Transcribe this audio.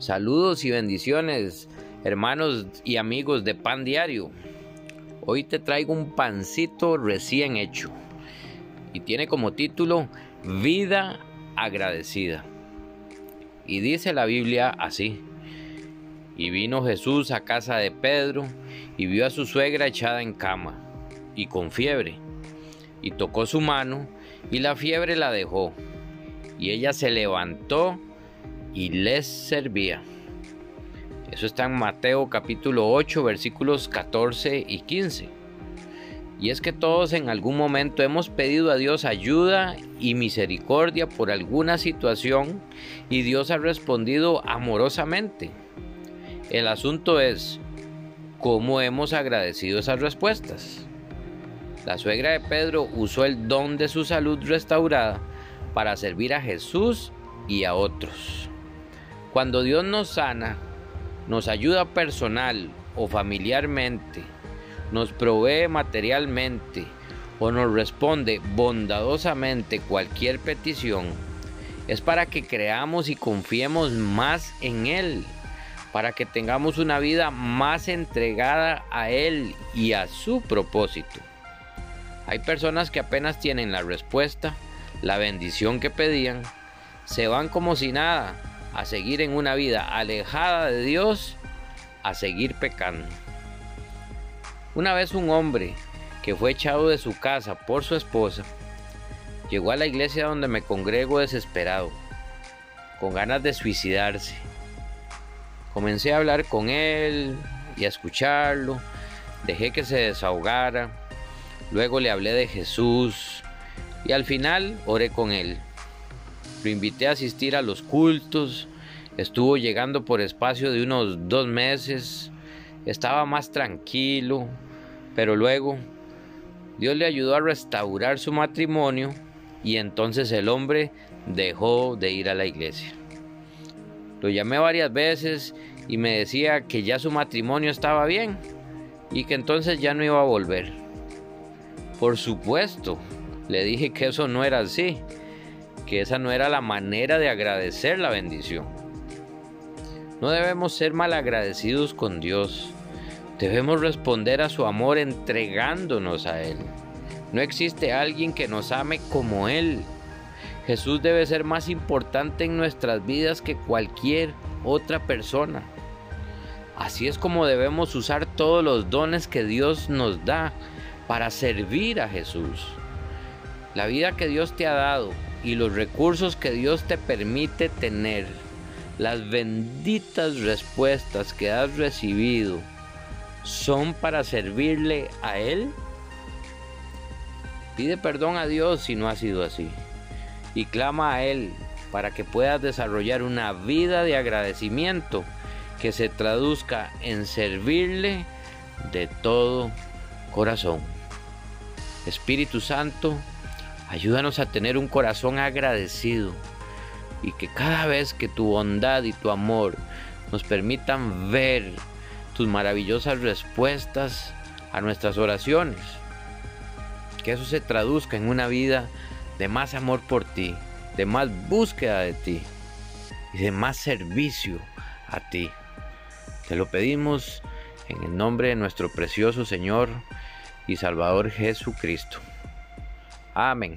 Saludos y bendiciones, hermanos y amigos de Pan Diario. Hoy te traigo un pancito recién hecho y tiene como título Vida agradecida. Y dice la Biblia así. Y vino Jesús a casa de Pedro y vio a su suegra echada en cama y con fiebre. Y tocó su mano y la fiebre la dejó. Y ella se levantó y les servía. Eso está en Mateo capítulo 8 versículos 14 y 15. Y es que todos en algún momento hemos pedido a Dios ayuda y misericordia por alguna situación y Dios ha respondido amorosamente. El asunto es cómo hemos agradecido esas respuestas. La suegra de Pedro usó el don de su salud restaurada para servir a Jesús y a otros. Cuando Dios nos sana, nos ayuda personal o familiarmente, nos provee materialmente o nos responde bondadosamente cualquier petición, es para que creamos y confiemos más en Él, para que tengamos una vida más entregada a Él y a su propósito. Hay personas que apenas tienen la respuesta, la bendición que pedían, se van como si nada a seguir en una vida alejada de Dios, a seguir pecando. Una vez un hombre que fue echado de su casa por su esposa, llegó a la iglesia donde me congrego desesperado, con ganas de suicidarse. Comencé a hablar con él y a escucharlo, dejé que se desahogara, luego le hablé de Jesús y al final oré con él. Lo invité a asistir a los cultos. Estuvo llegando por espacio de unos dos meses. Estaba más tranquilo. Pero luego Dios le ayudó a restaurar su matrimonio y entonces el hombre dejó de ir a la iglesia. Lo llamé varias veces y me decía que ya su matrimonio estaba bien y que entonces ya no iba a volver. Por supuesto, le dije que eso no era así que esa no era la manera de agradecer la bendición. No debemos ser malagradecidos con Dios. Debemos responder a su amor entregándonos a Él. No existe alguien que nos ame como Él. Jesús debe ser más importante en nuestras vidas que cualquier otra persona. Así es como debemos usar todos los dones que Dios nos da para servir a Jesús. La vida que Dios te ha dado y los recursos que Dios te permite tener, las benditas respuestas que has recibido, son para servirle a Él? Pide perdón a Dios si no ha sido así y clama a Él para que puedas desarrollar una vida de agradecimiento que se traduzca en servirle de todo corazón. Espíritu Santo, Ayúdanos a tener un corazón agradecido y que cada vez que tu bondad y tu amor nos permitan ver tus maravillosas respuestas a nuestras oraciones, que eso se traduzca en una vida de más amor por ti, de más búsqueda de ti y de más servicio a ti. Te lo pedimos en el nombre de nuestro precioso Señor y Salvador Jesucristo. Amém.